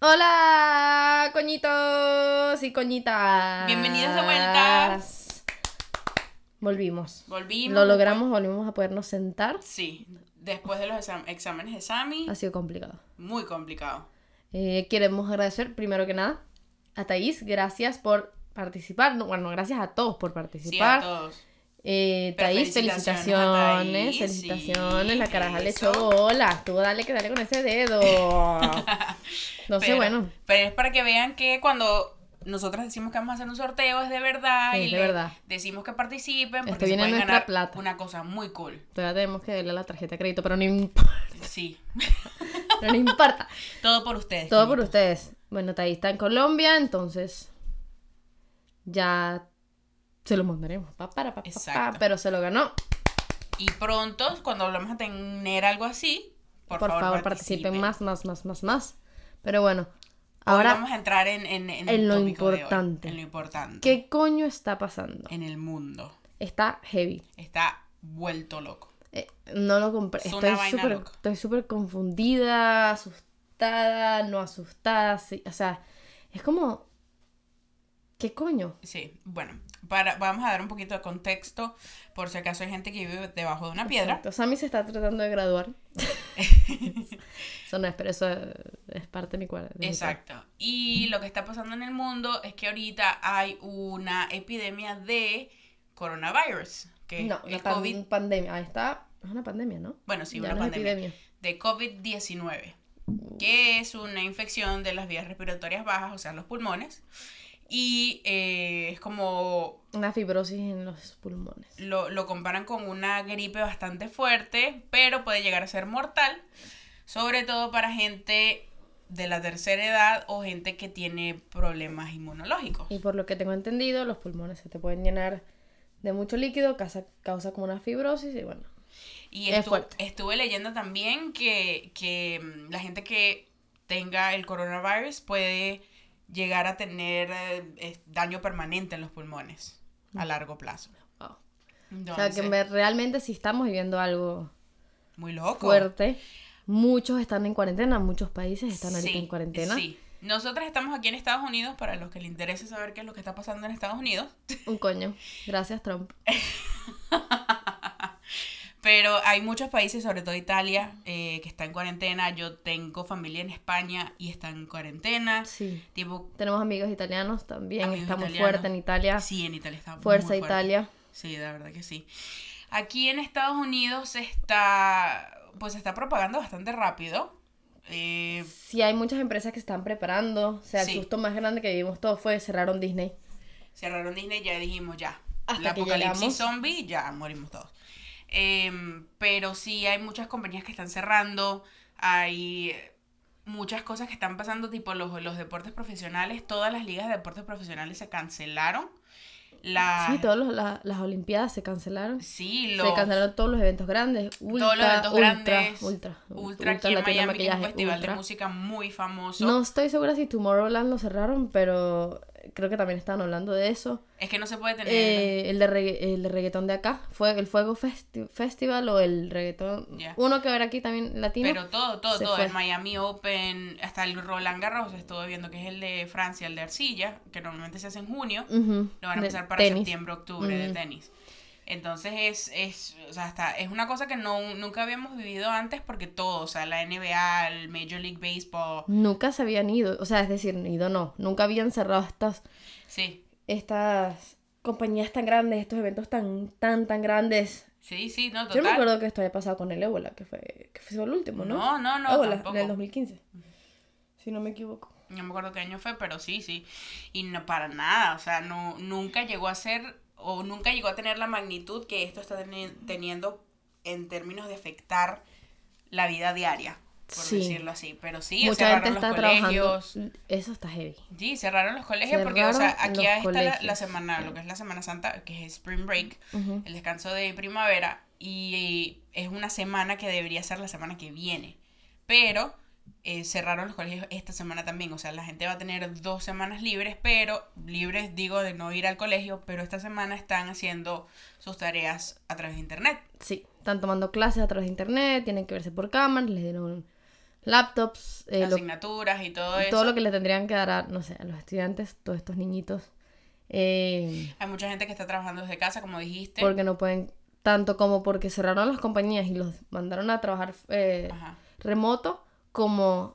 Hola, coñitos y coñitas. Bienvenidos de vuelta. Volvimos. Volvimos. Lo logramos, volvimos a podernos sentar. Sí, después de los exam- exámenes de SAMI, Ha sido complicado. muy complicado. Eh, queremos agradecer, primero que nada, a Thais. Gracias por participar. No, bueno, gracias a todos por Sí, participar. a todos. Eh, Thaís, felicitaciones felicitaciones, a Thaís, felicitaciones. sí, la caraja le echó bolas. Tú dale que dale con ese dedo. No sé, bueno. Pero es para que vean que cuando nosotros decimos que vamos a hacer un sorteo es de verdad Sí, y de le verdad. decimos que participen Esto porque se viene pueden ganar plata. una cosa muy cool. Todavía tenemos que darle la tarjeta de crédito, pero no importa. Sí, Pero no importa. todo por ustedes. Todo por ustedes. Bueno, Thaís está en Colombia, entonces ya se lo mandaremos. Pa, para, pa, pa, pero se lo ganó. Y pronto, cuando volvamos a tener algo así, por, Por, favor, participen más, más, más, más, más. Pero bueno, ahora, vamos a entrar en, en, en en el lo tópico de hoy, importante. en lo importante. ¿qué coño está pasando? En el mundo. Está heavy. Está vuelto loco. Eh, no lo compré. Es Estoy súper estoy súper confundida, asustada, no asustada. sí, o sea, es como... ¿Qué coño? Sí, bueno, para, vamos a dar un poquito de contexto por si acaso hay gente que vive debajo de una piedra. Exacto. Sammy se está tratando de graduar. eso no es, pero eso es parte de mi cuadro. Exacto. Y lo que está pasando en el mundo es que ahorita hay una epidemia de coronavirus, que No, es COVID. pandemia. Ahí está. Es una pandemia, ¿no? Bueno, sí, Ya una no pandemia. epidemia. De COVID-19, que es una infección de las vías respiratorias bajas, o sea, los pulmones. Y eh, es como Una fibrosis en los pulmones. lo, lo comparan con una gripe bastante fuerte, pero puede llegar a ser mortal, sobre todo para gente de la tercera edad o gente que tiene problemas inmunológicos. Y por lo que tengo entendido, los pulmones se te pueden llenar de mucho líquido, causa, causa como una fibrosis y bueno. Y Es estu- fuerte. estuve leyendo también que, que mm, la gente que tenga el coronavirus puede llegar a tener eh, daño permanente en los pulmones a largo plazo. O sea, que realmente sí estamos viviendo algo muy loco. fuerte. Muchos están en cuarentena, muchos países están ahorita Sí, en cuarentena. Sí. Nosotros estamos aquí en Estados Unidos, para los que les interese saber qué es lo que está pasando en Estados Unidos. Un coño. Gracias, Trump. Pero hay muchos países, sobre todo Italia, eh, que está en cuarentena. Yo tengo familia en España y están en cuarentena. Sí. Tipo, Tenemos amigos italianos también. Amigos está muy fuerte en Italia. sí, en Italia está muy Fuerza fuerte. Italia. Sí, de verdad que sí. Aquí en Estados Unidos se está, pues se está propagando bastante rápido. Eh, Sí, hay muchas empresas que están preparando. O sea, el Sí. susto más grande que vivimos todos fue cerraron Disney. cerraron Disney, ya dijimos ya. Hasta la que apocalipsis llegamos. zombie, ya morimos todos. Em, pero sí hay muchas compañías que están cerrando, hay muchas cosas que están pasando, tipo los, los deportes profesionales, todas las ligas de deportes profesionales se cancelaron. La, Sí, todas las Olimpiadas se cancelaron. sí, Se cancelaron todos los eventos grandes. Ultra, todos los eventos ultra, grandes, Ultra, Ultra, aquí en Miami, que es un festival Ultra. de música muy famoso. No estoy segura si Tomorrowland lo cerraron, pero creo que también estaban hablando de eso. Es que no se puede tener... Eh, el, de regga- el de reggaetón de acá, fue el Fuego Festi- Festival o el reggaetón. Uno que ver aquí también latino. Pero todo, todo, todo. fue. El Miami Open, hasta el Roland Garros, estuve viendo que es el de Francia, el de arcilla, que normalmente se hace en junio. Lo van a empezar para tenis. septiembre, octubre de tenis. Entonces es, es, o sea, hasta, es una cosa que no, nunca habíamos vivido antes porque todo, o sea, la NBA, el Major League Baseball, Nunca se habían ido, o sea, es decir, ido no, nunca habían cerrado estas, sí, estas compañías tan grandes, estos eventos tan, tan, tan grandes. sí, sí, no, Yo no total. me acuerdo que esto haya pasado con el ébola, que fue, que fue el último, ¿no? No, no, no, ébola, tampoco. del 2015. Si no me equivoco. No me acuerdo qué año fue, pero sí, sí. Y no para nada, o sea, no, nunca llegó a ser, o nunca llegó a tener la magnitud que esto está teni- teniendo en términos de afectar la vida diaria, por Sí. decirlo así. Pero sí, Mucha cerraron gente los está colegios. trabajando. Eso está heavy. Sí, cerraron los colegios porque, o sea, aquí los está la, la colegios. semana, lo que es la Semana Santa, que es Spring Break, el descanso de primavera, y es una semana que debería ser la semana que viene. Pero eh, cerraron los colegios esta semana también. O sea, la gente va a tener dos semanas libres, pero libres digo de no ir al colegio, pero esta semana están haciendo sus tareas a través de internet. Sí, están tomando clases a través de internet, tienen que verse por cámaras, les dieron laptops, eh, lo- asignaturas y todo eso. todo lo que le tendrían que dar a, no sé, a los estudiantes, todos estos niñitos. eh, Hay mucha gente que está trabajando desde casa, como dijiste. porque no pueden, tanto como porque cerraron las compañías y los mandaron a trabajar eh, remoto, como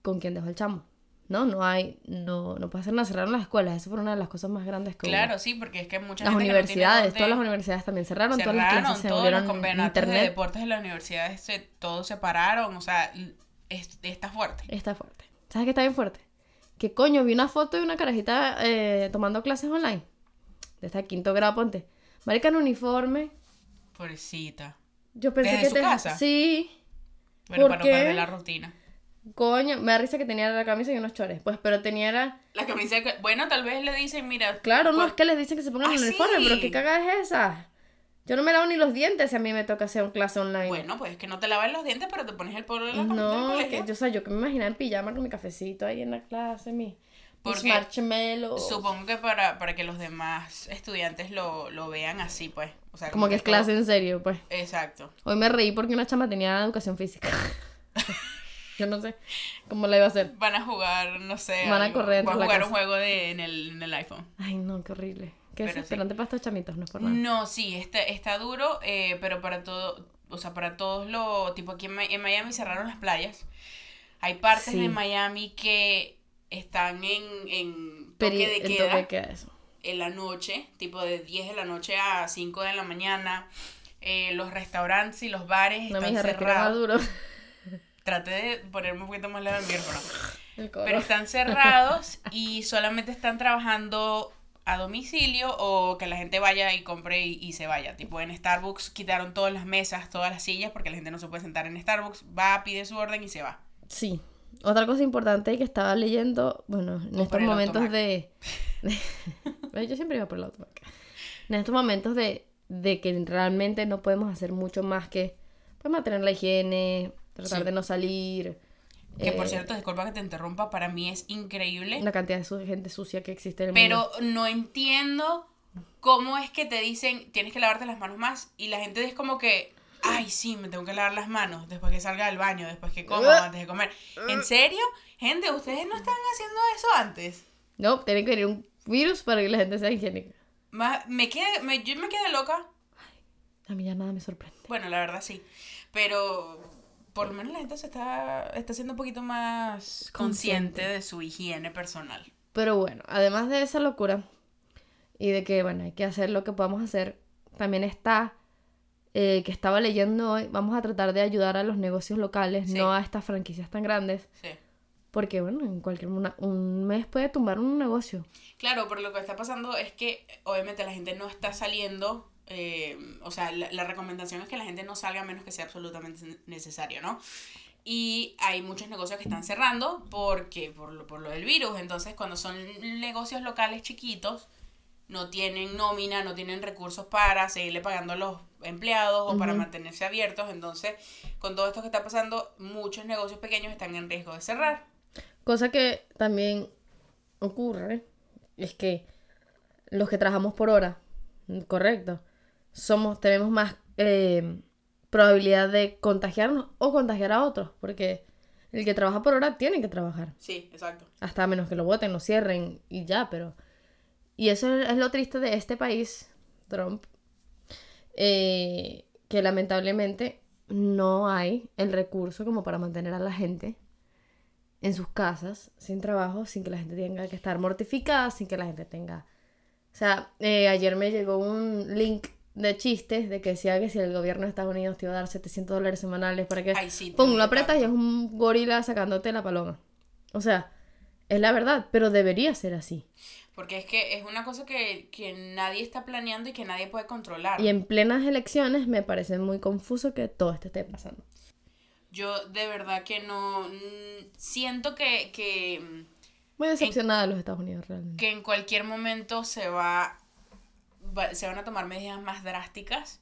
con quien dejó el chamo. No, no hay, no, no puede hacer nada, cerraron las escuelas, eso fue una de las cosas más grandes que hubo. Claro, sí, porque es que mucha Las gente no universidades, todas las universidades también cerraron, todas las cerraron clases se todos los volvieron en campeonatos de deportes de las universidades, se, todos se pararon, o sea, es- está fuerte. Está fuerte. ¿Sabes qué está bien fuerte? Que coño, vi una foto de una carajita eh, tomando clases online. De esta quinto grado, ponte. Marica en uniforme. Pobrecita. Yo pensé ¿Desde que su te... casa? Sí. Bueno, ¿Por para qué? no perder la rutina. Coño, me da risa que tenía la camisa y unos chores. Pues, pero tenía era... La camisa, que- bueno, tal vez le dicen, mira. Claro, no, es que les dicen que se pongan Ah, el uniforme, sí. pero ¿qué caga es esa? Yo no me lavo ni los dientes si a mí me toca hacer un clase online. Bueno, pues es que no te lavas los dientes, pero te pones el polvo en la del no, colegio. que yo, o sea, yo que me imaginaba en pijama con mi cafecito ahí en la clase, mi, Porque marshmallows. Supongo que para, para que los demás estudiantes lo, lo vean así, pues. O sea, Como que es clase en serio, pues. Exacto. Hoy me reí porque una chama tenía educación física. Yo no sé cómo la iba a hacer. Van a jugar, no sé. Van a correr Van a jugar un juego de, en, el, en el iPhone. Ay, no, qué horrible. Qué Pero sí. desesperante para estos chamitos, no es por nada. No, sí, está, está duro, eh, pero para todo, o sea, para todos lo, tipo aquí en, en Miami cerraron las playas. Hay partes Sí. de Miami que están en, en toque de queda toque de queda, eso. en la noche, tipo de 10 de la noche a 5 de la mañana. Eh, los restaurantes y los bares No, están mija, cerrados. duro. Traté de ponerme un poquito más leve el micrófono. Pero están cerrados y solamente están trabajando a domicilio o que la gente vaya y compre y, y se vaya. Tipo en Starbucks quitaron todas las mesas, todas las sillas porque la gente no se puede sentar en Starbucks. Va, pide su orden y se va. Sí. Otra cosa importante que estaba leyendo, bueno, en O estos momentos de... de- Yo siempre iba por el automac. En estos momentos de, de que realmente no podemos hacer mucho más que pues, mantener la higiene, tratar Sí. de no salir. Que por eh, cierto, disculpa que te interrumpa, para mí es increíble. La cantidad de su- gente sucia que existe en el mundo. Pero no entiendo cómo es que te dicen tienes que lavarte las manos más y la gente es como que, ay, sí, me tengo que lavar las manos después que salga del baño, después que coma, antes de comer. ¿En serio? Gente, ¿ustedes no están haciendo eso antes? No, tiene que venir un virus para que la gente sea higiénica. Ma- me quedé, me, yo me quedé loca. A mí ya nada me sorprende. Bueno, la verdad sí. Pero por lo menos la gente se está, está siendo un poquito más consciente Consciente. de su higiene personal. Pero bueno, además de esa locura y de que, bueno, hay que hacer lo que podamos hacer, también está eh, que estaba leyendo hoy, vamos a tratar de ayudar a los negocios locales, Sí. no a estas franquicias tan grandes, Sí. porque, bueno, en cualquier una- un mes puede tumbar un negocio. Claro, pero lo que está pasando es que obviamente la gente no está saliendo, eh, o sea, la, la recomendación es que la gente no salga a menos que sea absolutamente necesario, ¿no? Y hay muchos negocios que están cerrando porque por lo, por lo del virus, entonces cuando son negocios locales chiquitos, no tienen nómina, no tienen recursos para seguirle pagando a los empleados o para mantenerse abiertos, entonces con todo esto que está pasando, muchos negocios pequeños están en riesgo de cerrar. Cosa que también ocurre es que los que trabajamos por hora, correcto, somos, tenemos más eh, probabilidad de contagiarnos o contagiar a otros, porque el que trabaja por hora tiene que trabajar, Sí, exacto. hasta menos que lo voten, lo cierren y ya, pero... Y eso es lo triste de este país, Trump, eh, que lamentablemente no hay el recurso como para mantener a la gente en sus casas, sin trabajo, sin que la gente tenga que estar mortificada, sin que la gente tenga... O sea, eh, ayer me llegó un link de chistes de que decía que si el gobierno de Estados Unidos te iba a dar 700 dólares semanales para que... Ay, sí, Pum, lo apretas y es un gorila sacándote la paloma. O sea, es la verdad, pero debería ser así. Porque es que es una cosa que, que nadie está planeando y que nadie puede controlar. Y en plenas elecciones me parece muy confuso que todo esto esté pasando. Yo de verdad que no... Siento que, que, Muy decepcionada de los Estados Unidos realmente. que en cualquier momento se va, va- se van a tomar medidas más drásticas.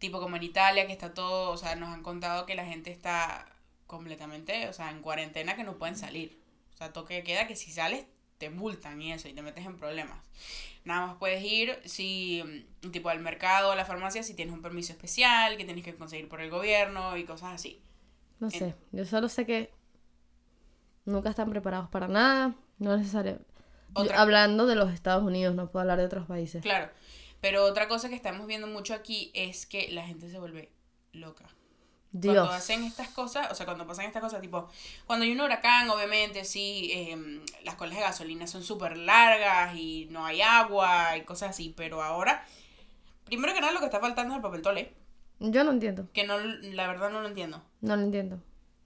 Tipo como en Italia, que está todo... O sea, nos han contado que la gente está completamente, o sea, en cuarentena que no pueden salir. O sea, toque de queda que si sales te multan y eso, y te metes en problemas. Nada más puedes ir si, mm, tipo al mercado o a la farmacia, si tienes un permiso especial, que tienes que conseguir por el gobierno y cosas así. No sé, yo solo sé que Nunca están preparados para nada. No es necesario. Otra- hablando de los Estados Unidos, no puedo hablar de otros países. Claro. Pero otra cosa que estamos viendo mucho aquí es que la gente se vuelve loca. Dios. Cuando hacen estas cosas, o sea, cuando pasan estas cosas, tipo, cuando hay un huracán, obviamente, sí, em, las colas de gasolina son súper largas y no hay agua y cosas así, pero ahora, primero que nada, lo que está faltando es el papel tolé, Yo no entiendo. que no, la verdad no lo entiendo. No lo entiendo.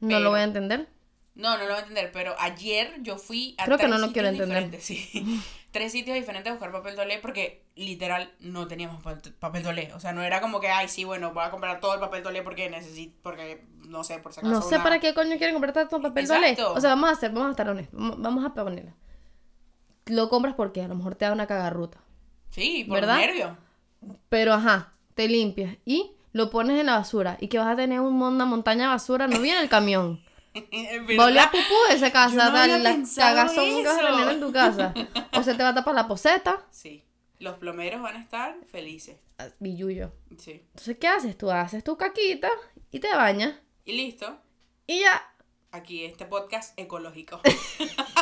No Pero- lo voy a entender. No, no lo voy a entender, pero ayer yo fui a Creo que no lo quiero entender. sí. Tres sitios diferentes a buscar papel tolé porque literal no teníamos papel, tolé. O sea, no era como que, ay, sí, bueno, voy a comprar todo el papel tolé porque necesito, porque, no sé, por si acaso No sé una- para qué coño quieren comprar tanto papel toalé. O sea, vamos a hacer, vamos a estar honestos. Vamos- a ponerla. Lo compras porque a lo mejor te da una cagarruta. Sí, por ¿Verdad? nervio. Pero ajá, te limpias y lo pones en la basura. Y que vas a tener un, una montaña de basura, no viene el camión. Va a pupú de esa casa, no había tal, la pensado cagazón que vas a tener en tu casa. O se te va a tapar la poseta. Sí, los plomeros van a estar felices. ah, Billuyo. Sí. Entonces, ¿qué haces? Tú haces tu caquita y te bañas. Y listo. Y ya. Aquí este podcast ecológico.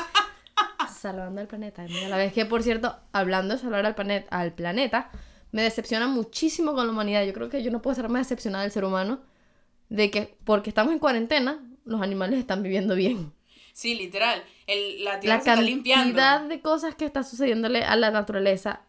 Salvando al planeta. Y a la vez que, por cierto, hablando de salvar al, planeta al planeta, me decepciona muchísimo con la humanidad. Yo creo que yo no puedo estar más decepcionada del ser humano de que, porque estamos en cuarentena, los animales están viviendo bien. Sí, literal. El, la tierra La se está limpiando. cantidad de cosas que está sucediéndole a la naturaleza,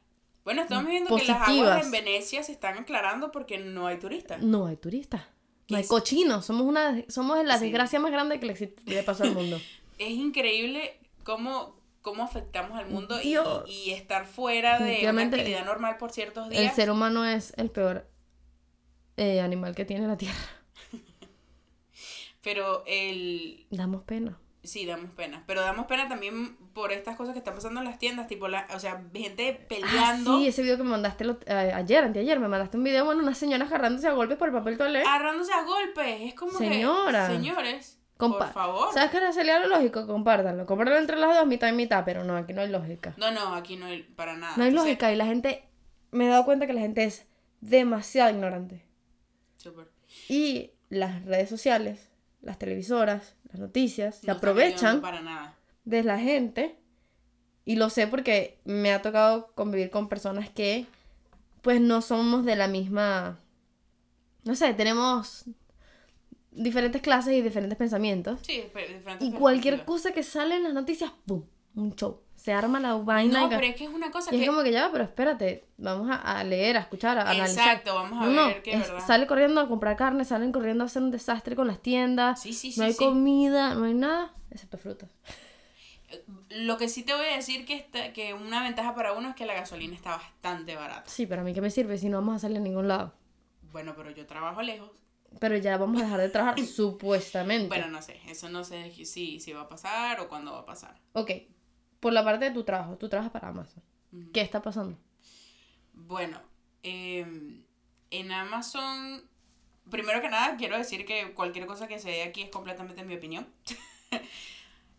Bueno, estamos viendo que las aguas positivas. en Venecia se están aclarando porque no hay turistas. no hay turistas. No hay cochinos. Somos, una, somos la Sí. desgracia más grande que le, le pasó al mundo. Es increíble cómo, cómo afectamos al mundo y, y estar fuera de una actividad normal por ciertos El días. ser humano es el peor eh, animal que tiene la Tierra. Pero el... Damos pena. Sí, damos pena. Pero damos pena también por estas cosas que están pasando en las tiendas. Tipo, la, o sea, gente peleando. Ah, sí, ese video que me mandaste lo- eh, ayer, anteayer, me mandaste un video, bueno, una señora agarrándose a golpes por el papel toalé. agarrándose a golpes. Es como Señora. que. Señores. Compa- por favor. ¿Sabes qué sería lo lógico? Compártanlo. Compártanlo entre las dos, mitad y mitad, pero no, aquí no hay lógica. No, no, aquí no hay para nada. No hay lógica y la gente, me he dado cuenta que la gente es demasiado ignorante. súper. Y las redes sociales, las televisoras, las noticias, se No aprovechan Para nada. de la gente. Y lo sé porque me ha tocado convivir con personas que pues no somos de la misma... No sé, tenemos diferentes clases y diferentes pensamientos. Sí, diferentes Y cualquier cosa que sale en las noticias, ¡pum! Un show. Se arma la vaina. No, pero es que es una cosa y es que. como que ya, pero espérate, vamos a, a leer, a escuchar, a analizar. Exacto, vamos a No, ver que es- verdad. sale corriendo a comprar carne, salen corriendo a hacer un desastre con las tiendas. Sí, sí, sí. no hay sí. comida, no hay nada, excepto frutas. Lo que sí te voy a decir que, está, que una ventaja para uno es que la gasolina está bastante barata. Sí, pero a mí qué me sirve si no vamos a salir a ningún lado. Bueno, pero yo trabajo lejos. Pero ya vamos a dejar de trabajar, supuestamente. Bueno, no sé, eso no sé si, si va a pasar o cuándo va a pasar. Ok, por la parte de tu trabajo, tú trabajas para Amazon. Ujú. ¿Qué está pasando? Bueno, em, en Amazon, primero que nada, quiero decir que cualquier cosa que se dé aquí es completamente mi opinión.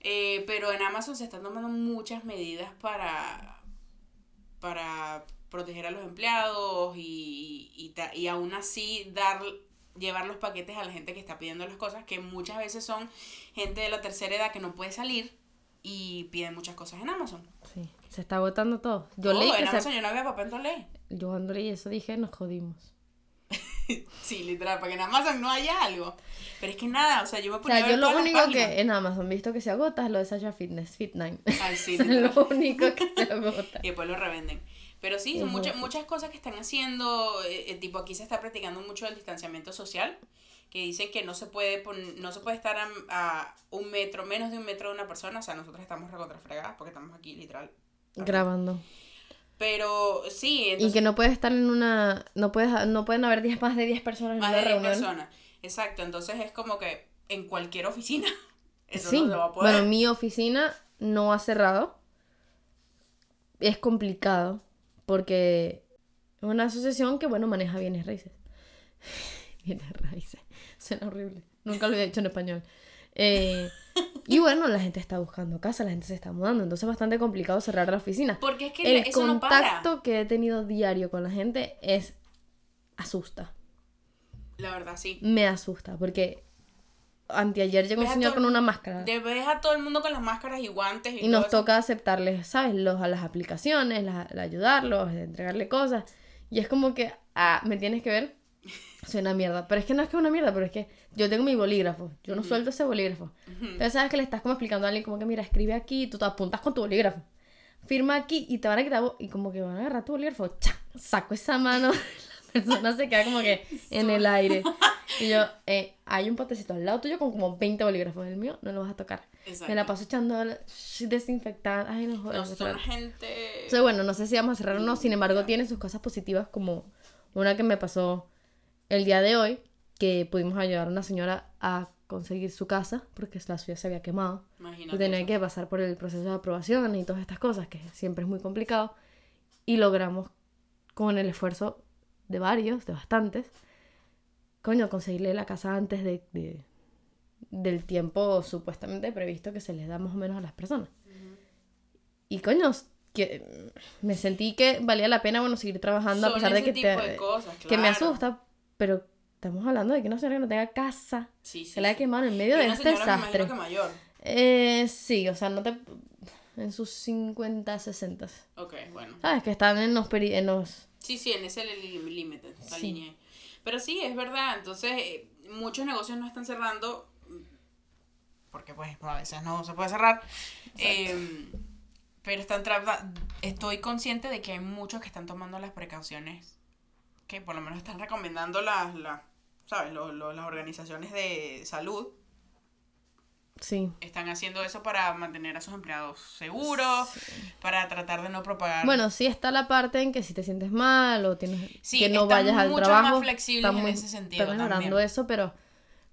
Eh, pero en Amazon se están tomando muchas medidas para, para proteger a los empleados y, y, ta- y aún así dar llevar los paquetes a la gente que está pidiendo las cosas, que muchas veces son gente de la tercera edad que no puede salir y piden muchas cosas en Amazon. Sí, se está agotando todo. Yo Todo, leí que en se... Amazon yo no había papel toalé. Yo cuando leí eso dije, nos jodimos. Sí, literal, porque en Amazon no haya algo. Pero es que nada, o sea, yo me O ponía sea, a yo ver lo todas las único que en Amazon visto que se agota es lo de Sasha Fitness, Fit9. Ay, sí, es lo único que se agota. Y después lo revenden. Pero sí, son muchas, muchas cosas que están haciendo. eh, eh, tipo, aquí se está practicando mucho el distanciamiento social. Que dicen que no se puede pon- no se puede estar a, a un metro, menos de un metro de una persona. O sea, nosotros estamos recontrafregadas porque estamos aquí literal. Grabando. Pero sí, Y entonces. que no puedes estar en una... No, puedes, no pueden haber 10 más de 10 personas en más una de 10 reunión. personas. Exacto, entonces es como que en cualquier oficina. Eso sí, no se va a poder. bueno, mi oficina no ha cerrado. Es complicado porque es una asociación que, bueno, maneja bienes raíces. bienes raíces. Suena horrible. Nunca lo había dicho en español. Eh, y bueno, la gente está buscando casa, la gente se está mudando, entonces es bastante complicado cerrar la oficina. Porque es que El eso no para. contacto que he tenido diario con la gente es asusta. La verdad, sí. Me asusta porque anteayer llegó un Ves señor todo con una máscara. De ves a todo el mundo con las máscaras y guantes y, Y nos eso. toca aceptarles, ¿sabes? Los, a las aplicaciones, la- la ayudarlos, entregarle cosas. Y es como que, ah, ¿me tienes que ver? Soy una mierda. Pero es que no es que es una mierda, pero es que yo tengo mi bolígrafo. Yo no suelto ese bolígrafo. Entonces, ¿sabes que le estás como explicando a alguien como que, mira, escribe aquí tú te apuntas con tu bolígrafo. Firma aquí y te van a quitar... Y como que van a agarrar tu bolígrafo. ¡cha! Saco esa mano. La persona se queda como que en el aire. Y yo, eh, hay un potecito al lado tuyo con como 20 bolígrafos. El mío no lo vas a tocar. Exacto. Me la paso echando desinfectante. Ay, no joder. No, son gente... Entonces, bueno, no sé si vamos a cerrar o no. Sin embargo, tiene sus cosas positivas, como una que me pasó el día de hoy, que pudimos ayudar a una señora a conseguir su casa, porque la suya se había quemado. Imagínate Y tenía eso. que pasar por el proceso de aprobación y todas estas cosas, que siempre es muy complicado. Y logramos, con el esfuerzo de varios, de bastantes, coño, conseguirle la casa antes de, de- del tiempo supuestamente previsto que se les da más o menos a las personas. Y coño, que me sentí que valía la pena, bueno, seguir trabajando a pesar de que, tipo te- de cosas, que me asusta, pero estamos hablando de que una señora que no tenga casa, Sí, sí, se la ha sí. quemado en medio Y de una este señora, desastre. que mayor. Eh, sí, o sea, no te... En sus 50, 60. Ok, bueno. ¿Sabes? Que están en los... peri- En los... Sí, sí, en ese límite, esa línea. Pero sí, es verdad. Entonces, eh, muchos negocios no están cerrando porque pues a veces no se puede cerrar. Eh, pero están trata- estoy consciente de que hay muchos que están tomando las precauciones que por lo menos están recomendando las, las ¿sabes? Lo- lo- las organizaciones de salud. Sí. Están haciendo eso para mantener a sus empleados seguros, para tratar de no propagar Bueno, sí está la parte en que si te sientes mal o tienes Sí, que no vayas al mucho trabajo. más flexibles en muy- ese sentido Está mejorando también. eso, pero,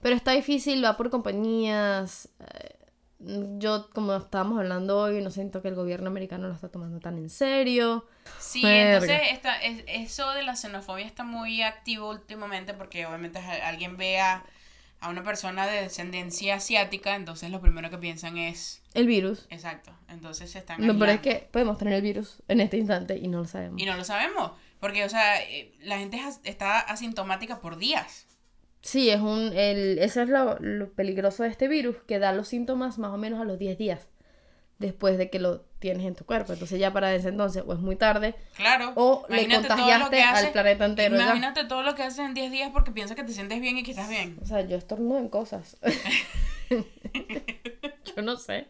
pero está difícil, va por compañías. eh, Yo, como estábamos hablando hoy, no siento que el gobierno americano lo está tomando tan en serio. Sí, entonces está, es- eso de la xenofobia está muy activo últimamente porque obviamente alguien ve a, a una persona de descendencia asiática, entonces lo primero que piensan es... El virus. Exacto, entonces se están Lo peor es que podemos tener el virus en este instante y no lo sabemos. Y no lo sabemos, porque, o sea, eh, la gente está asintomática por días. Sí, es un, el, eso es lo, lo peligroso de este virus, que da los síntomas más o menos a los 10 días después de que lo tienes en tu cuerpo. Entonces ya para ese entonces o es muy tarde Claro. o le contagiaste al planeta entero. ya. Imagínate todo lo que haces en 10 días porque piensas que te sientes bien y que estás bien. O sea, yo estornudo en cosas. yo no sé.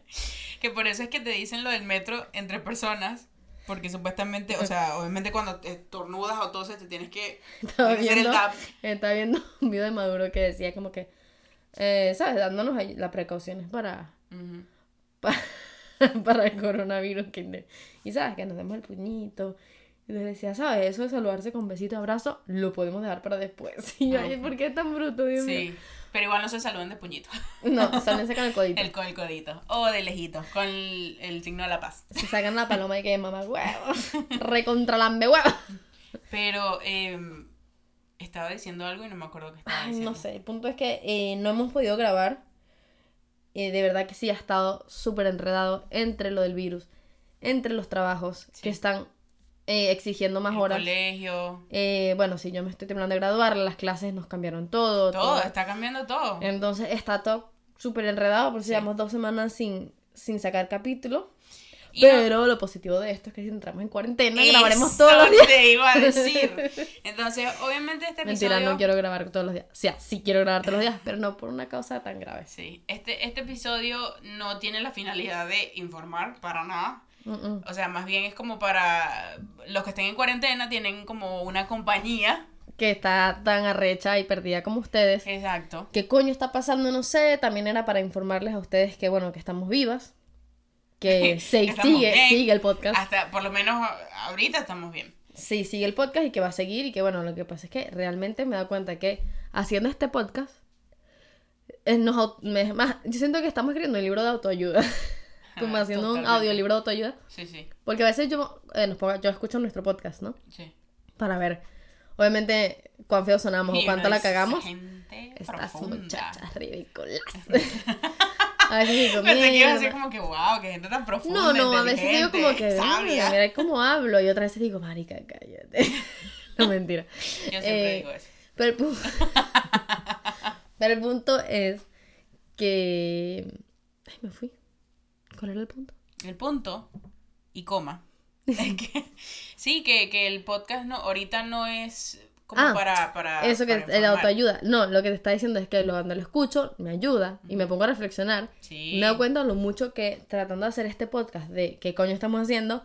Que por eso es que te dicen lo del metro entre personas. Porque supuestamente, o sea, obviamente cuando te estornudas o toses te tienes que Estaba tienes hacer el viendo, tap. estaba viendo un video de Maduro que decía como que, eh, ¿sabes? Dándonos las precauciones para, Ujú. pa- para el coronavirus. Que y sabes, que nos demos el puñito. Y les decía, ¿sabes? Eso de saludarse con besito y abrazo, lo podemos dejar para después. Y yo, ay, ¿por qué es tan bruto, Dios mío? Pero igual no se saludan de puñito. No, sálense con el codito. El, codito. O de lejito, con el, el signo de la paz. Se sacan la paloma y que mamá huevo. Recontralambe huevo. Pero eh, estaba diciendo algo y no me acuerdo qué estaba Ay, diciendo. no sé, el punto es que eh, no hemos podido grabar. Eh, de verdad que sí ha estado súper enredado entre lo del virus, entre los trabajos Sí. que están eh, exigiendo más El horas. colegio. Eh, bueno, sí, yo me estoy terminando de graduar, las clases nos cambiaron todo. Todo, está cambiando todo. Entonces está todo súper enredado, por si Sí. llevamos dos semanas sin, sin sacar capítulo. Y no- Pero lo positivo de esto es que si entramos en cuarentena, grabaremos todos los días. te iba a decir. Entonces, obviamente este episodio... Mentira, no quiero grabar todos los días. O sea, sí quiero grabar todos los días, pero no por una causa tan grave. Sí, este, este episodio no tiene la finalidad de informar para nada. Mm, mm. O sea, más bien es como para los que estén en cuarentena, tienen como una compañía. Que está tan arrecha y perdida como ustedes. Exacto. ¿Qué coño está pasando? No sé. También era para informarles a ustedes que, bueno, que estamos vivas. Que se sigue, bien. sigue el podcast. Hasta, por lo menos ahorita estamos bien. Sí, sigue el podcast y que va a seguir. Y que, bueno, lo que pasa es que realmente me dado cuenta que haciendo este podcast, eh, nos, me- más, yo siento que estamos escribiendo un libro de autoayuda. Como haciendo un audiolibro de autoayuda. Sí, sí, Porque a veces yo, eh, nos pongo- yo escucho nuestro podcast, ¿no? sí. Para ver, obviamente, cuán feo sonamos o cuánto la cagamos. Gente Estas profunda. muchachas ridículas. a veces digo, Pensé que iba a decir como que, wow, que gente tan profunda. No, no, a veces digo como que, "Mira, mira cómo hablo. Y otras veces digo, marica, cállate. no, mentira. Yo siempre Eh, digo eso. Pero el, pu- pero el punto es que... Ay, me fui. ¿Cuál era el punto? El punto y coma. Es que, sí, que, que el podcast no, ahorita no es como Ah, para, para. Eso que para informar. autoayuda. No, lo que te está diciendo es que lo- cuando lo escucho me ayuda y me pongo a reflexionar. Sí. Me doy cuenta lo mucho que tratando de hacer este podcast de qué coño estamos haciendo,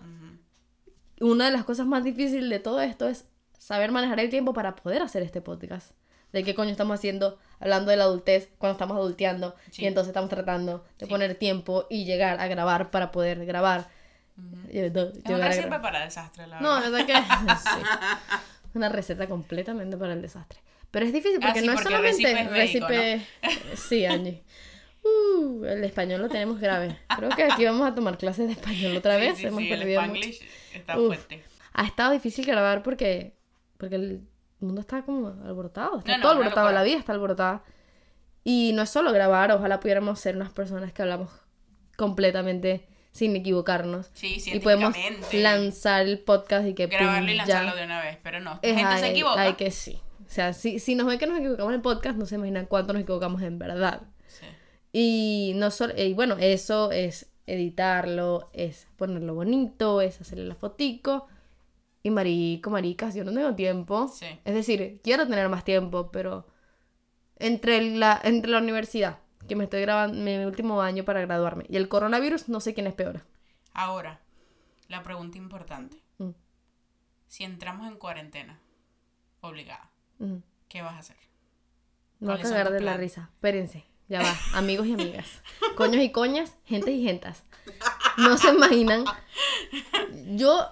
una de las cosas más difíciles de todo esto es saber manejar el tiempo para poder hacer este podcast. De qué coño estamos haciendo, hablando de la adultez, cuando estamos adulteando, Sí. y entonces estamos tratando de Sí. poner tiempo y llegar a grabar para poder grabar. Eh, do- Es una receta para desastre, la No, verdad. la verdad que sí. Una receta completamente para el desastre. Pero es difícil Ah, porque sí, no es solamente récipe es médico, récipe- Sí, Angie. Uh, el español lo tenemos grave. Creo que aquí vamos a tomar clases de español otra vez. Hemos sí, el perdido mucho. Está fuerte. Ha estado difícil grabar porque, porque el mundo está como alborotado. Está No, todo alborotado, la vida está alborotada. Y no es solo grabar, ojalá pudiéramos ser unas personas que hablamos completamente sin equivocarnos. Sí, Y podemos lanzar el podcast y que pum, Grabarlo y ya. lanzarlo de una vez, pero no. Es gente se ay, equivoca. ay, que sí. O sea, si, si nos ven que nos equivocamos en el podcast, no se imaginan cuánto nos equivocamos en verdad. Sí. Y no solo, y bueno, eso es editarlo, es ponerlo bonito, es hacerle la fotico. Y marico, maricas, yo no tengo tiempo. Sí. Es decir, quiero tener más tiempo, pero entre la, entre la universidad, que me estoy grabando mi último año para graduarme, y el coronavirus, no sé quién es peor. Ahora, la pregunta importante. Mm. Si entramos en cuarentena, obligada. ¿qué vas a hacer? Voy a ¿Cuáles son cagar de la risa. Espérense. Ya va. Amigos y amigas. Coños y coñas. Gentes y gentas. No se imaginan. Yo,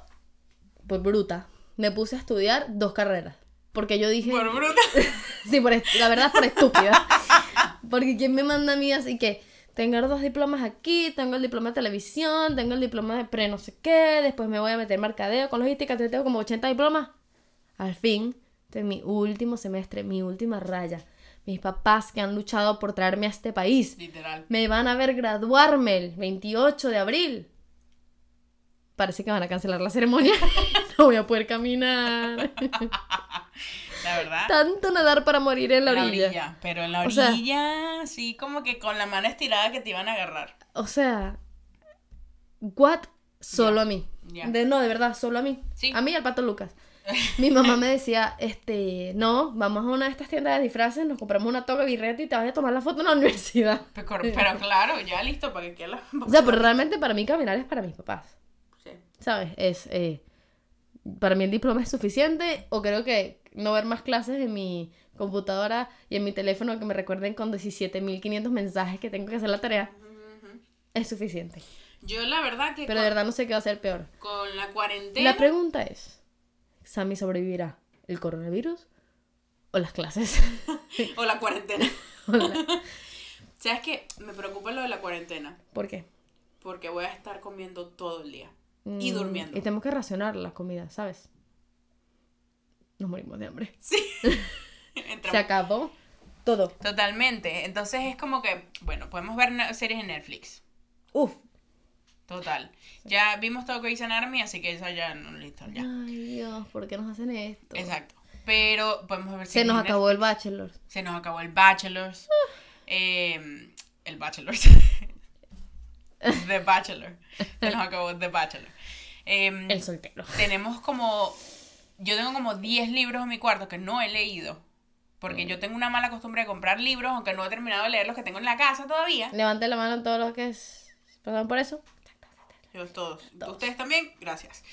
por bruta, me puse a estudiar dos carreras. Porque yo dije. Por bruta. Sí, por la verdad, por estúpida. Porque ¿quién me manda a mí así que tengo dos diplomas aquí, tengo el diploma de televisión, tengo el diploma de pre no sé qué, después me voy a meter mercadeo con logística, entonces tengo como 80 diplomas. Al fin, de mi último semestre, mi última raya. Mis papás que han luchado por traerme a este país Literal. me van a ver graduarme el 28 de abril. Parece que van a cancelar la ceremonia. no voy a poder caminar. La verdad. Tanto nadar para morir en la en orilla. Pero en la O sea- orilla, sí, como que con la mano estirada que te iban a agarrar. O sea, what? Solo a mí. De, no, de verdad, solo a mí. Sí. A mí y al pato Lucas. Mi mamá me decía, este, no, vamos a una de estas tiendas de disfraces, nos compramos una toga birrete y te vas a tomar la foto en la universidad. Pero, pero claro, ya listo para que quede la. O sea, pero realmente para mí caminar es para mis papás. ¿Sabes? Es, eh, para mí el diploma es suficiente o creo que no ver más clases en mi computadora y en mi teléfono que me recuerden con 17.500 mensajes que tengo que hacer la tarea es suficiente. Yo la verdad que Pero de verdad no sé qué va a ser peor. con la cuarentena. La pregunta es, ¿Sammy sobrevivirá el coronavirus o las clases? o la cuarentena. O la- ¿Sabes qué? Me preocupa lo de la cuarentena. ¿Por qué? Porque voy a estar comiendo todo el día. Y Mm, durmiendo. Y tenemos que racionar la comida, ¿sabes? Nos morimos de hambre. Sí. Se acabó todo. Totalmente. Entonces es como que, bueno, podemos ver series en Netflix. Uf. Total. Ya vimos todo Grey's Anatomy, así que eso ya no listo, ya. Ay, Dios, ¿por qué nos hacen esto? Exacto. Pero podemos ver Se series nos acabó el Bachelor. Se nos acabó el Bachelors. Eh, el Bachelors. The Bachelor. Se nos acabó The Bachelor. Eh, El soltero. tenemos como. Yo tengo como 10 libros en mi cuarto que no he leído. Porque yo tengo una mala costumbre de comprar libros, aunque no he terminado de leer los que tengo en la casa todavía. Levante la mano todos los que pasaron por eso. Yo todos. Todos. Ustedes también, gracias.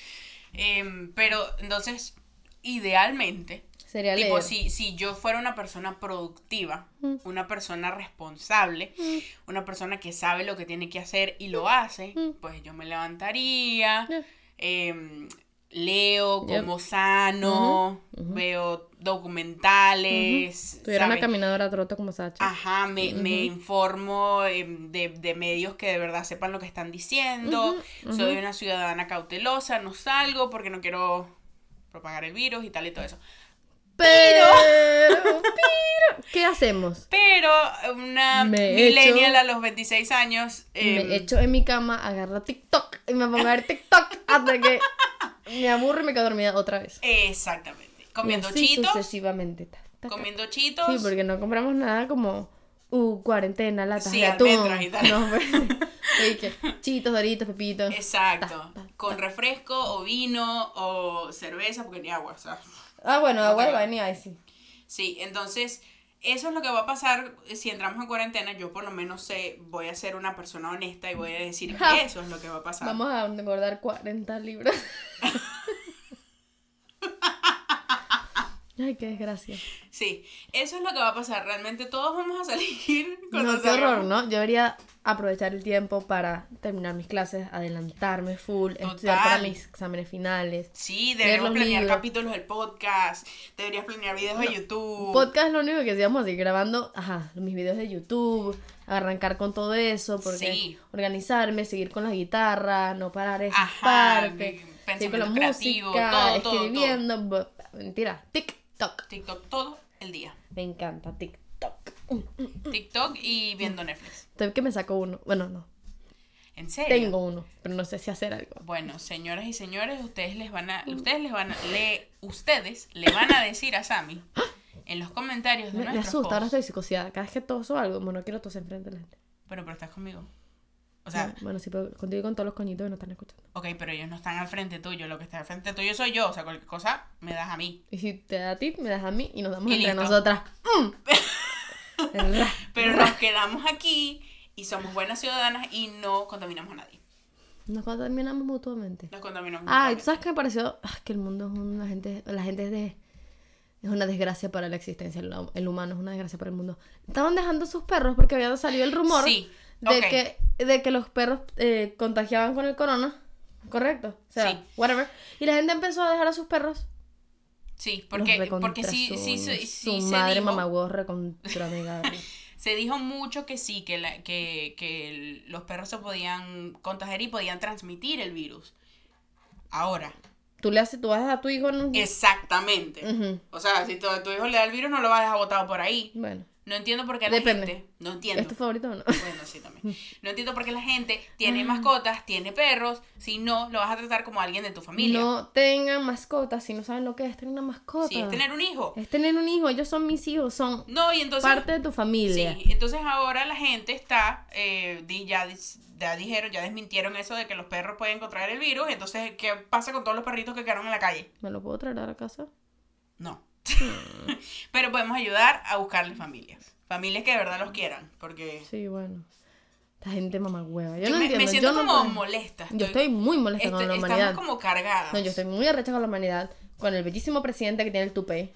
Em, pero entonces, idealmente, Sería tipo, leer. si, si yo fuera una persona productiva, Mm. una persona responsable, una persona que sabe lo que tiene que hacer y lo hace, Mm. pues yo me levantaría, Yeah. em, leo, como sano, Ujú, ujú. veo documentales. Tuviera una caminadora trota como Sacha. Ajá, me, me informo em, de, de medios que de verdad sepan lo que están diciendo. Soy una ciudadana cautelosa, no salgo porque no quiero propagar el virus y tal y todo eso. Pero, pero, ¿qué hacemos? Pero una Me millennial echo- a los 26 años... em, me echo en mi cama, agarro TikTok y me pongo a ver TikTok hasta que me aburro y me quedo dormida otra vez. Exactamente. Comiendo y así chitos. sucesivamente. Ta, ta, ta. Comiendo chitos. Sí, porque no compramos nada como uh, cuarentena, latas Sí, de atún. y tal. No, pues, chitos, doritos, pepitos. Exacto. Con refresco o vino o cerveza, porque ni agua, o sea. Ah, bueno, agua de vaina y icy. Sí, entonces eso es lo que va a pasar si entramos en cuarentena. Yo por lo menos sé, voy a ser una persona honesta y voy a decir que eso es lo que va a pasar. Vamos a engordar 40 libras. Ay, qué desgracia. Sí, eso es lo que va a pasar. Realmente todos vamos a salir cuando No, qué horror. ¿no? Yo debería aprovechar el tiempo para terminar mis clases, adelantarme full, estudiar para mis exámenes finales. Sí, deberíamos planear libros. capítulos del podcast, deberías planear videos de YouTube. Podcast es lo único que hacíamos, así grabando, ajá, mis videos de YouTube, arrancar con todo eso, porque Sí. organizarme, seguir con la guitarra, no parar esa Ajá, parte, seguir con la música, todo, todo, escribiendo, mentira, TikTok. TikTok todo el día. Me encanta TikTok. TikTok y viendo Netflix. Estoy que me saco uno, bueno, no, ¿En serio? tengo uno, pero no sé si hacer algo. Bueno, señoras y señores, ustedes les van a, ustedes les van a, le, ustedes le van a decir a Sammy en los comentarios de Me, me asusta, ahora estoy psicoseada. Cada vez que toso algo, bueno, no quiero toser enfrente de la gente. Bueno, pero estás conmigo. O sea, No, bueno, sí, pero contigo y con todos los coñitos que no están escuchando. ok, pero ellos no están al frente tuyo. Lo que está al frente tuyo soy yo. O sea, cualquier cosa me das a mí. Y si te da a ti, me das a mí y nos damos Y entre listo. nosotras. Mm. Pero nos quedamos aquí y somos buenas ciudadanas y no contaminamos a nadie. Nos contaminamos mutuamente. Nos contaminamos. Ah, y tú mutuamente. sabes que me pareció Ah, que el mundo es una gente, la gente es de es una desgracia para la existencia, el, el humano es una desgracia para el mundo. Estaban dejando sus perros porque había salido el rumor Sí, de que de que los perros eh, contagiaban con el corona, correcto, o sea, Sí. whatever. Y la gente empezó a dejar a sus perros. Sí, porque, porque sí, sí, su- sí, sí su se madre dijo- mamá recontra mega. Se dijo mucho que sí, que, la- que, que los perros se podían contagiar y podían transmitir el virus. Ahora, Tú le haces, tú vas a tu hijo en un... exactamente. O sea, si tu, tu hijo le da el virus, no lo vas a dejar botado por ahí. Bueno, No entiendo por qué la Depende. gente. No entiendo. ¿es tu favorito o no? Bueno, sí, también. No entiendo por qué la gente tiene mascotas, tiene perros, si no, lo vas a tratar como alguien de tu familia. No tengan mascotas si no saben lo que es tener una mascota. Si es tener un hijo. Es tener un hijo, ellos son mis hijos, son No, y entonces. parte de tu familia. Sí, entonces ahora la gente está, eh, ya, ya dijeron, ya desmintieron eso de que los perros pueden contraer el virus, entonces, ¿qué pasa con todos los perritos que quedaron en la calle? ¿Me lo puedo traer a la casa? No. Pero podemos ayudar a buscarle familias. Familias que de verdad los quieran, porque Sí, bueno. Esta gente mamagüeva. Yo, yo no me, entiendo. me siento yo como molesta. Yo estoy muy molesta con este- la estamos humanidad. como cargadas. No, yo estoy muy arrecha con la humanidad, con el bellísimo presidente que tiene el tupé,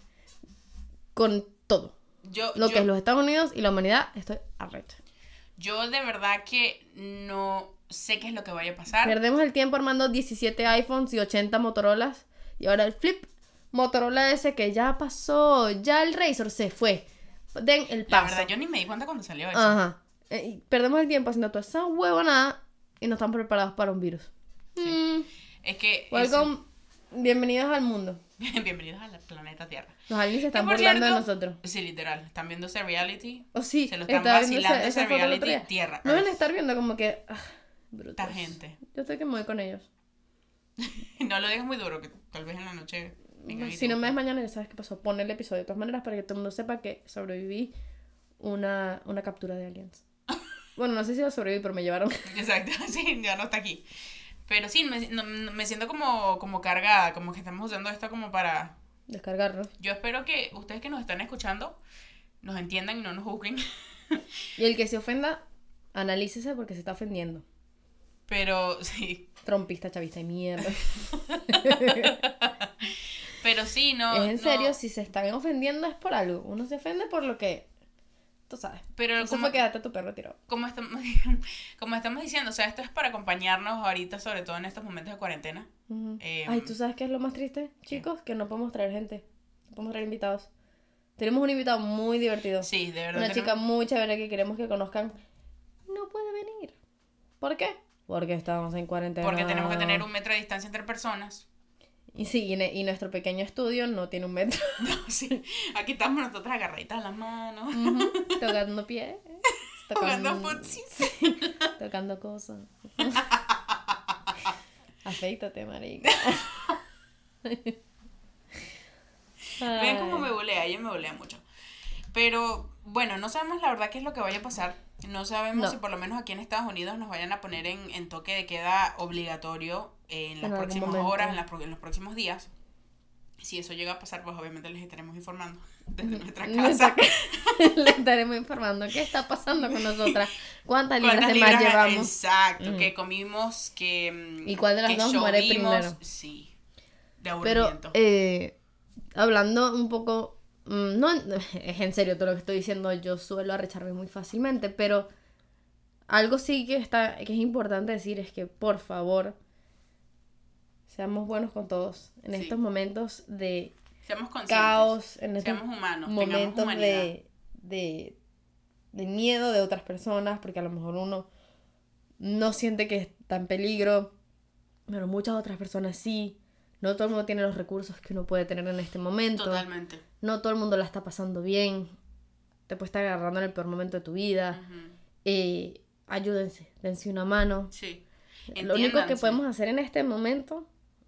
con todo. Yo, Lo yo- que es los Estados Unidos y la humanidad, estoy arrecha. yo de verdad que no sé qué es lo que vaya a pasar. Perdemos el tiempo armando 17 iPhones y 80 Motorolas. Y ahora el flip Motorola ese que ya pasó, ya el Razor se fue. Den el La paso. verdad, yo ni me di cuenta cuando salió eso. Ajá. Eh, perdemos el tiempo haciendo toda esa huevonada y no estamos preparados para un virus. Mm, Es que... welcome, bienvenidos al mundo. eso- Bienvenidos al planeta Tierra. Los aliens se están burlando de cierto- nosotros. Sí, literal. ¿Están viendo ese reality? O sí, Se lo están viendo vacilando ese reality. Tierra. No van a estar viendo como que. Ah, brutos. Esta gente. Yo estoy que me voy con ellos. No lo digas muy duro, que tal vez en la noche... y si no me ves mañana, ya sabes qué pasó. Pon el episodio de todas maneras para que todo el mundo sepa que sobreviví una, una captura de aliens. Bueno, no sé si lo sobreviví, pero me llevaron. Exacto, sí, ya no está aquí. Pero sí, me, no- me siento como, como cargada, como que estamos usando esto como para... Descargarlo. Yo espero que ustedes que nos están escuchando nos entiendan y no nos juzguen. Y el que se ofenda, analícese porque se está ofendiendo. Pero sí, Trompista, chavista y mierda. Pero sí, no... es en no- serio, si se están ofendiendo es por algo. Uno se ofende por lo que. Tú sabes. Pero Eso como, fue quedarte a tu perro tirado. como, estamos, como estamos diciendo, o sea, esto es para acompañarnos ahorita, sobre todo en estos momentos de cuarentena. Ujú. Em, Ay, ¿tú sabes qué es lo más triste, chicos? Que no podemos traer gente. No podemos traer invitados. Tenemos un invitado muy divertido. Sí, de verdad. Una chica tenemos- muy chévere que queremos que conozcan. No puede venir. ¿Por qué? Porque estamos en cuarentena. Porque tenemos que tener un metro de distancia entre personas. Y sí, y, y nuestro pequeño estudio no tiene un metro. No, sí. Aquí estamos nosotras agarraditas las manos. Tocando pies. Jugando futsis. Tocando cosas. Afeítate, marica. Ven cómo me bulea, ella me bulea mucho. Pero Bueno, no sabemos la verdad qué es lo que vaya a pasar. No sabemos No. si por lo menos aquí en Estados Unidos nos vayan a poner en, en toque de queda obligatorio en las En próximas horas, en, las en los próximos días. Si eso llega a pasar, pues obviamente les estaremos informando desde nuestra casa. Le estaremos informando qué está pasando con nosotras, cuántas libras ¿Cuántas de más libras? llevamos. Exacto, Mm. que comimos, que... mm, ¿Y cuál de las dos muere primero? Sí, de Pero, aburrimiento. eh, hablando un poco, no, es en serio todo lo que estoy diciendo, yo suelo arrecharme muy fácilmente, pero algo sí que, está, que es importante decir es que, por favor, seamos buenos con todos en Sí. estos momentos de Seamos caos, en estos Seamos humanos, tengamos momentos de, de, de miedo de otras personas, porque a lo mejor uno no siente que está en peligro, pero muchas otras personas sí. No todo el mundo tiene los recursos que uno puede tener en este momento. Totalmente. No todo el mundo la está pasando bien. Te puede estar agarrando en el peor momento de tu vida. Ujú. Eh, ayúdense, dense una mano. Sí. Lo único que podemos hacer en este momento,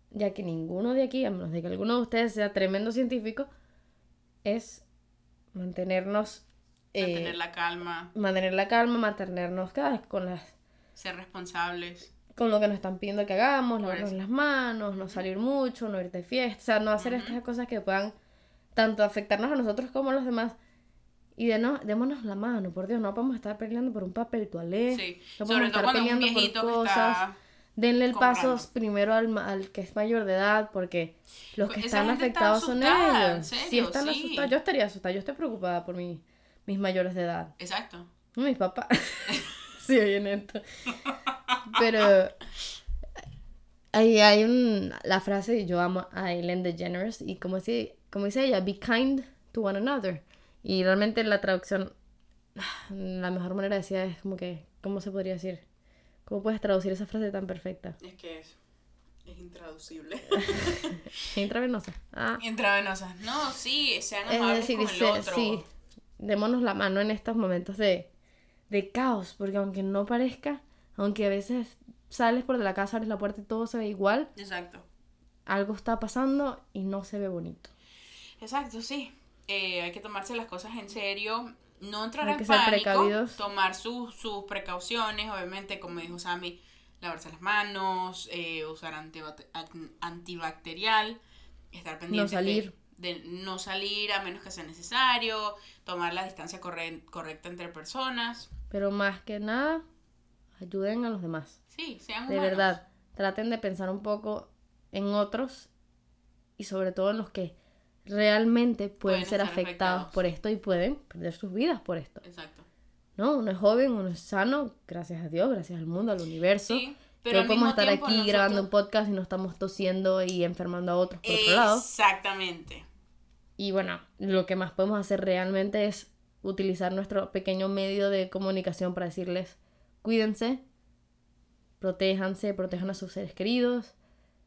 ya que ninguno de aquí, a menos de que alguno de ustedes sea tremendo científico, es mantenernos, eh, Mantener la calma, mantener la calma, mantenernos cada vez con las ser responsables. Con lo que nos están pidiendo que hagamos, lavarnos eso. las manos, no salir mucho, no ir de fiesta, o sea, no hacer Ujú. estas cosas que puedan tanto afectarnos a nosotros como a los demás. Y de no, démonos la mano, por Dios, no podemos estar peleando por un papel toalé, Sí. no podemos Sobre estar peleando por cosas. Denle el paso comprando. primero al, al que es mayor de edad, porque los que Pues están gente está afectados son asustada, ellos. en Si serio, están sí. asustados, yo estaría asustada, yo estoy preocupada por mi- mis mayores de edad. Exacto. Mis papás. sí, oyen esto. Pero hay, hay un, la frase, yo amo a Ellen DeGeneres, y como dice, como dice ella, be kind to one another. Y realmente la traducción, la mejor manera de decir es como que, ¿cómo se podría decir? ¿Cómo puedes traducir esa frase tan perfecta? Es que es, es intraducible. Intravenosa. Ah, Intravenosas. No, sí, sean es amables decir, con el se- otro. sí, démonos la mano en estos momentos de, de caos, porque aunque no parezca, aunque a veces sales por la casa, abres la puerta y todo se ve igual, Exacto. algo está pasando y no se ve bonito. Exacto, sí. Eh, hay que tomarse las cosas en serio. No entrar Hay en que ser pánico. precavidos. Tomar sus, sus precauciones. Obviamente, como dijo Sammy, lavarse las manos, eh, usar antibacterial, estar pendiente salir. De, de no salir a menos que sea necesario, tomar la distancia corre- correcta entre personas. Pero más que nada, ayuden a los demás. Sí, sean De humanos. verdad, traten de pensar un poco en otros y sobre todo en los que realmente pueden, Pueden ser afectados afectados. por esto y pueden perder sus vidas por esto. Exacto. No, uno es joven, uno es sano, gracias a Dios, gracias al mundo, al universo. Sí, Pero al podemos estar aquí nosotros- grabando un podcast y no estamos tosiendo y enfermando a otros por otro lado. Exactamente. Y bueno, lo que más podemos hacer realmente es utilizar nuestro pequeño medio de comunicación para decirles, cuídense, protéjanse, protejan a sus seres queridos,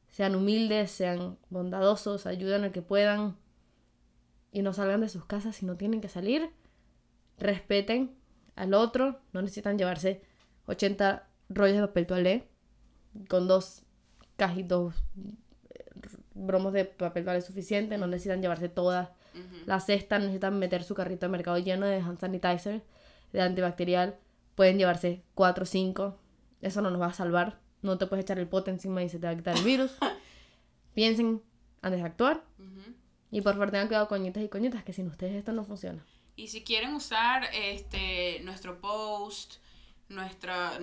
sean humildes, sean bondadosos, ayuden al que puedan y no salgan de sus casas si no tienen que salir. Respeten al otro, no necesitan llevarse 80 rollos de papel toalé con dos cajitos bromos de papel toalé suficiente, no necesitan llevarse todas La cesta, necesitan meter su carrito de mercado lleno de hand sanitizer, de antibacterial, pueden llevarse 4 o 5, eso no nos va a salvar, no te puedes echar el pote encima y se te va a quitar el virus. Piensen antes de actuar. Y por favor tengan cuidado coñitas y coñitas, que sin ustedes esto no funciona. Y si quieren usar este nuestro post, nuestra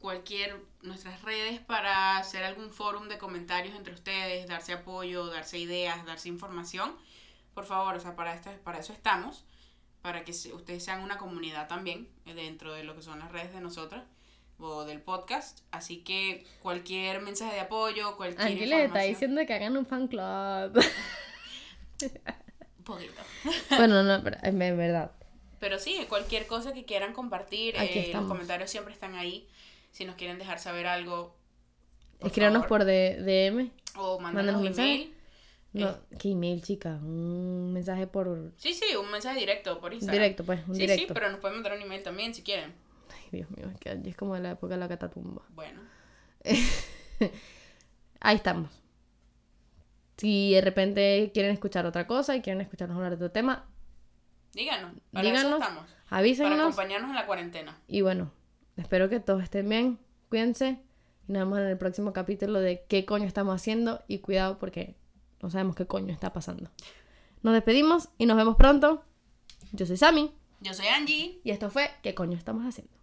cualquier nuestras redes para hacer algún fórum de comentarios entre ustedes, darse apoyo, darse ideas, darse información, por favor, o sea, para esto, para eso estamos, para que ustedes sean una comunidad también eh, dentro de lo que son las redes de nosotras o del podcast, así que cualquier mensaje de apoyo, cualquier Aquí les está diciendo que hagan un fan club. un poquito. bueno, no, pero en verdad. Pero sí, cualquier cosa que quieran compartir, eh, los comentarios siempre están ahí. Si nos quieren dejar saber algo, por Escríbanos por D- DM. o mándanos un email. No, Eh. ¿Qué email, chica? Un mensaje por Sí, sí, un mensaje directo por Instagram. directo, pues, un sí, directo. sí, pero nos pueden mandar un email también si quieren. Ay, Dios mío, es que es como de la época de la catatumba. Bueno, Ahí estamos. Si de repente quieren escuchar otra cosa y quieren escucharnos hablar de otro tema, Díganos. Para eso Díganos, estamos. Para avísenos. acompañarnos en la cuarentena. Y bueno, espero que todos estén bien. Cuídense. Y nos vemos en el próximo capítulo de qué coño estamos haciendo. Y cuidado porque no sabemos qué coño está pasando. Nos despedimos y nos vemos pronto. Yo soy Sammy. Yo soy Angie. Y esto fue ¿Qué coño estamos haciendo?